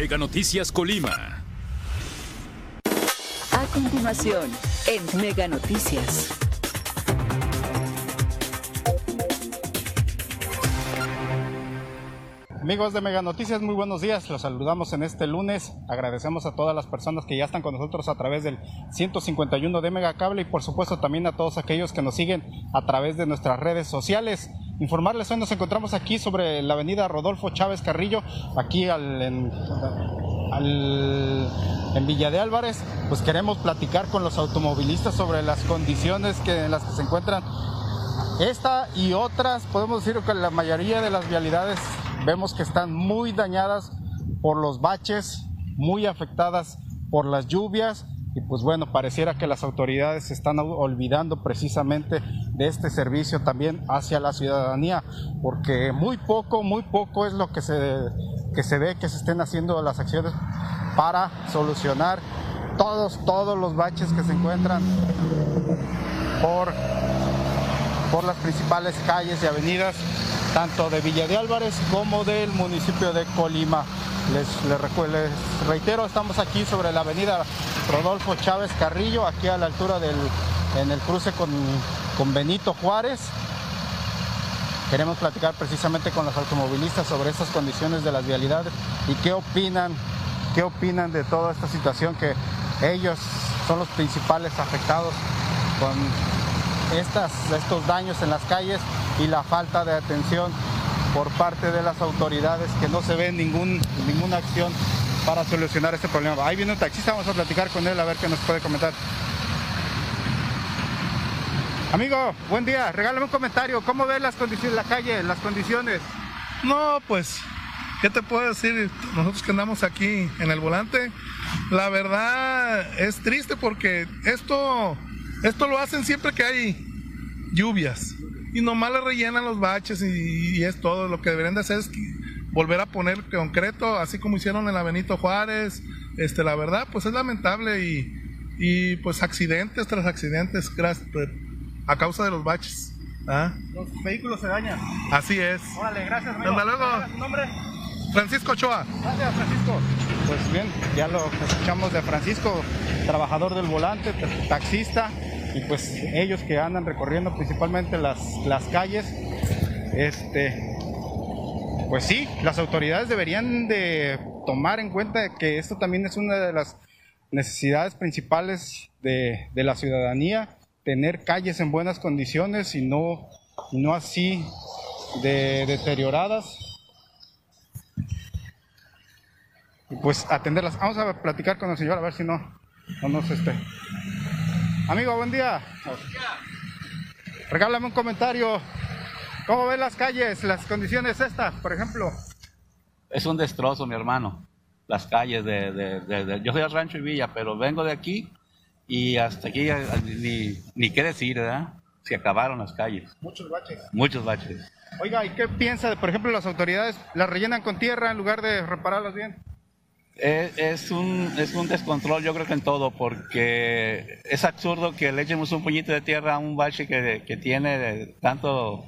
Mega Noticias Colima. A continuación, en Mega Noticias. Amigos de Mega Noticias, muy buenos días. Los saludamos en este lunes. Agradecemos a todas las personas que ya están con nosotros a través del 151 de Mega Cable y por supuesto también a todos aquellos que nos siguen a través de nuestras redes sociales. Informarles, hoy nos encontramos aquí sobre la avenida Rodolfo Chávez Carrillo, aquí al, en, en Villa de Álvarez. Pues queremos platicar con los automovilistas sobre las condiciones que, en las que se encuentran esta y otras. Podemos decir que la mayoría de las vialidades vemos que están muy dañadas por los baches, muy afectadas por las lluvias y pues bueno, pareciera que las autoridades se están olvidando precisamente de este servicio también hacia la ciudadanía, porque muy poco, muy poco es lo que se, que se ve que se estén haciendo las acciones para solucionar todos, todos los baches que se encuentran por, por las principales calles y avenidas tanto de Villa de Álvarez como del municipio de Colima. Les, les, reitero, estamos aquí sobre la avenida Rodolfo Chávez Carrillo, aquí a la altura del en el cruce con, con Benito Juárez. Queremos platicar precisamente con los automovilistas sobre estas condiciones de las vialidades y qué opinan, qué opinan de toda esta situación que ellos son los principales afectados con estas, estos daños en las calles y la falta de atención por parte de las autoridades que no se ve ningún, ninguna acción para solucionar este problema. Ahí viene un taxista, vamos a platicar con él a ver qué nos puede comentar. Amigo, buen día, regálame un comentario. ¿Cómo ves las condiciones, la calle, las condiciones? No, pues, ¿qué te puedo decir? Nosotros que andamos aquí en el volante, la verdad es triste porque esto, esto lo hacen siempre que hay lluvias y nomás le rellenan los baches y, es todo. Lo que deberían de hacer es volver a poner concreto, así como hicieron en la Benito Juárez. Este, la verdad, pues es lamentable y, y pues accidentes tras accidentes a causa de los baches. ¿Ah? Los vehículos se dañan. Así es. Órale, gracias. Amigo. Hasta luego. ¿Su nombre? Francisco Ochoa. Gracias, Francisco. Pues bien, ya lo escuchamos de Francisco, trabajador del volante, taxista y pues ellos que andan recorriendo principalmente las, las calles, este, pues sí, las autoridades deberían de tomar en cuenta que esto también es una de las necesidades principales de, de la ciudadanía, tener calles en buenas condiciones y no, no así de deterioradas. Y pues atenderlas. Vamos a platicar con el señor a ver si no, no nos este, Amigo, buen día. Regálame un comentario. ¿Cómo ven las calles, las condiciones estas, por ejemplo? Es un destrozo, mi hermano. Las calles de, yo soy de Rancho y Villa, pero vengo de aquí y hasta aquí ni, ni qué decir, ¿verdad? Se acabaron las calles. Muchos baches. Muchos baches. Oiga, ¿y qué piensa, por ejemplo, las autoridades las rellenan con tierra en lugar de repararlas bien? Es, un, es un descontrol, yo creo que en todo, porque es absurdo que le echemos un puñito de tierra a un bache que, que tiene tanto,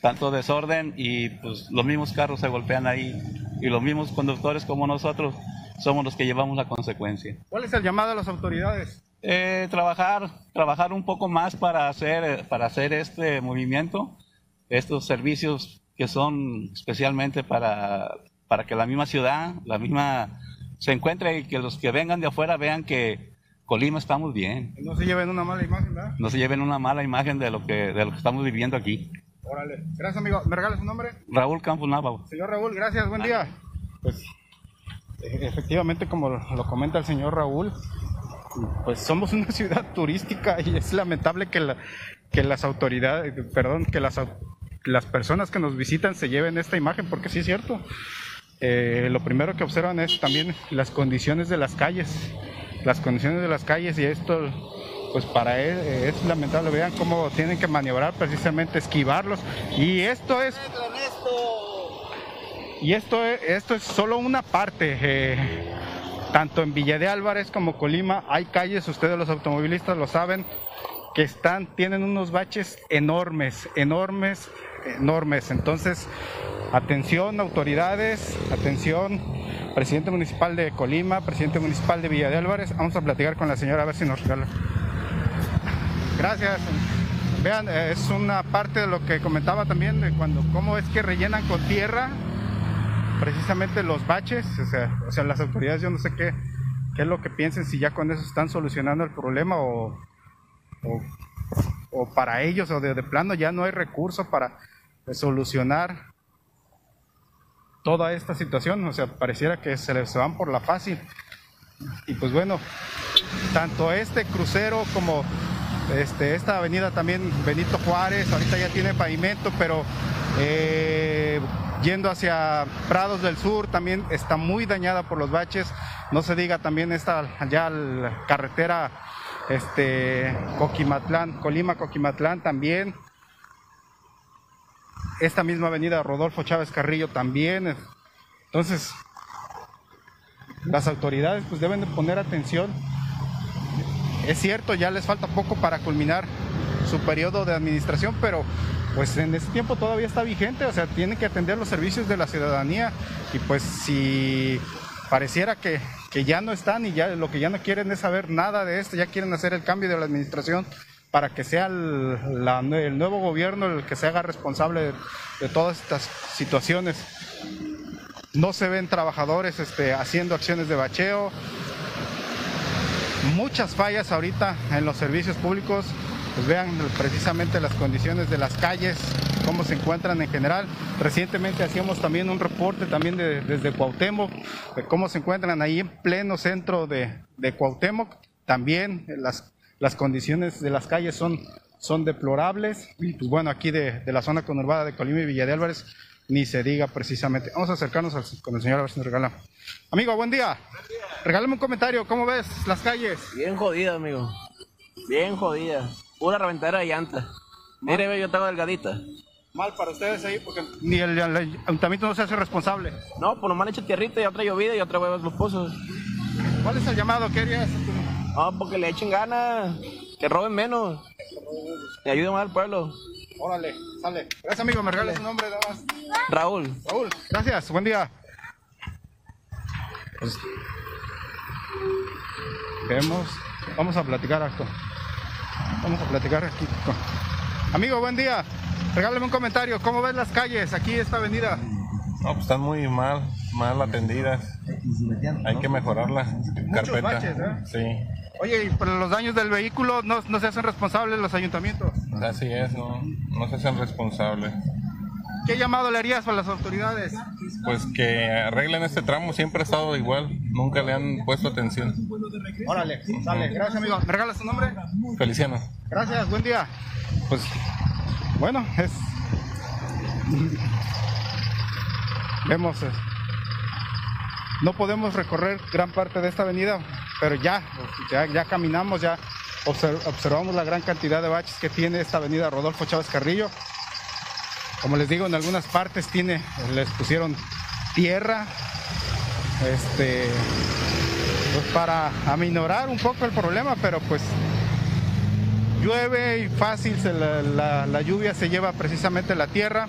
tanto desorden y pues los mismos carros se golpean ahí y los mismos conductores como nosotros somos los que llevamos la consecuencia. ¿Cuál es el llamado a las autoridades? Eh, trabajar, trabajar un poco más para hacer, para hacer este movimiento, estos servicios que son especialmente para para que la misma ciudad, la misma, se encuentre y que los que vengan de afuera vean que Colima estamos bien. No se lleven una mala imagen, ¿verdad? No se lleven una mala imagen de lo que, de lo que estamos viviendo aquí. Órale. Gracias, amigo. ¿Me regalas su nombre? Raúl Campos Nava. Señor Raúl, gracias. Buen día. Pues, e-, efectivamente, como lo comenta el señor Raúl, pues somos una ciudad turística y es lamentable que, la, que las autoridades, perdón, que las, las personas que nos visitan se lleven esta imagen, porque sí es cierto. Eh, lo primero que observan es también las condiciones de las calles, las condiciones de las calles y esto, pues para él eh, es lamentable, vean cómo tienen que maniobrar precisamente, esquivarlos y esto es... Y esto es, esto es solo una parte. Eh, tanto en Villa de Álvarez como Colima hay calles, ustedes los automovilistas lo saben, que están, tienen unos baches enormes, enormes, enormes. Entonces, Atención autoridades, atención presidente municipal de Colima, presidente municipal de Villa de Álvarez. Vamos a platicar con la señora a ver si nos regala. Gracias. Vean, eh, es una parte de lo que comentaba también de cuando cómo es que rellenan con tierra precisamente los baches, o sea, o sea las autoridades yo no sé qué, qué es lo que piensen, si ya con eso están solucionando el problema o, o, para ellos o de, de, plano ya no hay recursos para solucionar toda esta situación, o sea, pareciera que se les van por la fácil. Y pues bueno, tanto este crucero como este, esta avenida también Benito Juárez, ahorita ya tiene pavimento, pero eh, yendo hacia Prados del Sur también está muy dañada por los baches. No se diga también esta ya carretera este, Coquimatlán, Colima Coquimatlán también. Esta misma avenida Rodolfo Chávez Carrillo también. Entonces, las autoridades pues deben de poner atención es cierto, ya les falta poco para culminar su periodo de administración, pero pues en ese tiempo todavía está vigente, o sea, tienen que atender los servicios de la ciudadanía y pues si pareciera que, que ya no están y ya lo que ya no quieren es saber nada de esto, ya quieren hacer el cambio de la administración para que sea el nuevo gobierno el que se haga responsable de, de, todas estas situaciones. No se ven trabajadores este, haciendo acciones de bacheo, muchas fallas ahorita en los servicios públicos. Pues vean precisamente las condiciones de las calles, cómo se encuentran en general. Recientemente hacíamos también un reporte también de, desde Cuauhtémoc, cómo se encuentran ahí en pleno centro de, de Cuauhtémoc. También las, las condiciones de las calles son, son deplorables. Y pues bueno, aquí de, de la zona conurbada de Colima y Villa de Álvarez, ni se diga precisamente. Vamos a acercarnos al, con el señor a ver si nos regala. Amigo, buen día. Buen día. Regálame un comentario, ¿cómo ves las calles? Bien jodida, amigo. Bien jodida. Pura reventadera de llanta. Mire, yo tengo delgadita. Mal para ustedes ahí porque ni el, el, ayuntamiento no se hace responsable. No, pues nomás le echa tierrita y otra llovida y otra huevas los pozos. ¿Cuál es el llamado? ¿Qué harías? No, porque le echen ganas, que roben menos. Y ayuden más al pueblo. Órale, sale. Gracias, amigo. Me regalas su nombre, nada más. Raúl. Raúl, gracias. Buen día. Pues, vemos. Vamos a platicar esto. Vamos a platicar aquí. Amigo, buen día. Regálame un comentario. ¿Cómo ves las calles aquí, esta avenida? No, pues están muy mal, mal atendidas. Hay que mejorarlas. Muchos baches, ¿eh? Sí. Oye, y por los daños del vehículo no, no, se hacen responsables los ayuntamientos. Así es, no, no se hacen responsables. ¿Qué llamado le harías a las autoridades? Pues que arreglen este tramo, siempre ha estado igual, nunca le han puesto atención. Órale, sale, gracias amigo. ¿Me regalas tu nombre? Feliciano. Gracias, buen día. Pues, bueno, es... Vemos, eh, no podemos recorrer gran parte de esta avenida, pero ya, ya, ya caminamos, ya observamos la gran cantidad de baches que tiene esta avenida Rodolfo Chávez Carrillo. Como les digo, en algunas partes tiene, les pusieron tierra, este, pues para aminorar un poco el problema, pero pues llueve y fácil la, la lluvia se lleva precisamente la tierra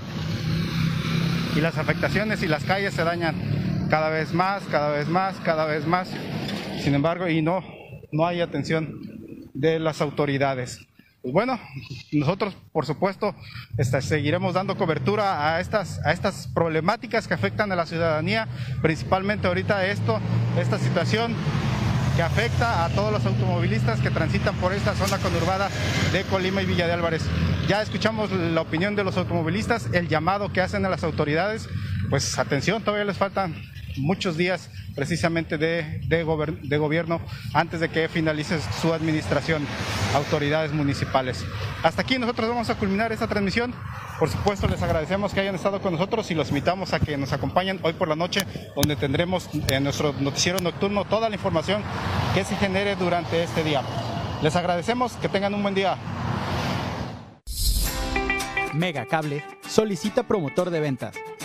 y las afectaciones y las calles se dañan cada vez más, cada vez más, cada vez más. Sin embargo, y no, no hay atención de las autoridades. Pues bueno, nosotros por supuesto este, seguiremos dando cobertura a estas, a estas problemáticas que afectan a la ciudadanía, principalmente ahorita esto, esta situación que afecta a todos los automovilistas que transitan por esta zona conurbada de Colima y Villa de Álvarez. Ya escuchamos la opinión de los automovilistas, el llamado que hacen a las autoridades, pues atención, todavía les faltan muchos días precisamente de, de, de, gobierno antes de que finalice su administración, autoridades municipales. Hasta aquí nosotros vamos a culminar esta transmisión. Por supuesto, les agradecemos que hayan estado con nosotros y los invitamos a que nos acompañen hoy por la noche, donde tendremos en nuestro noticiero nocturno toda la información que se genere durante este día. Les agradecemos, que tengan un buen día. Megacable solicita promotor de ventas,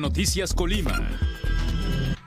Noticias Colima.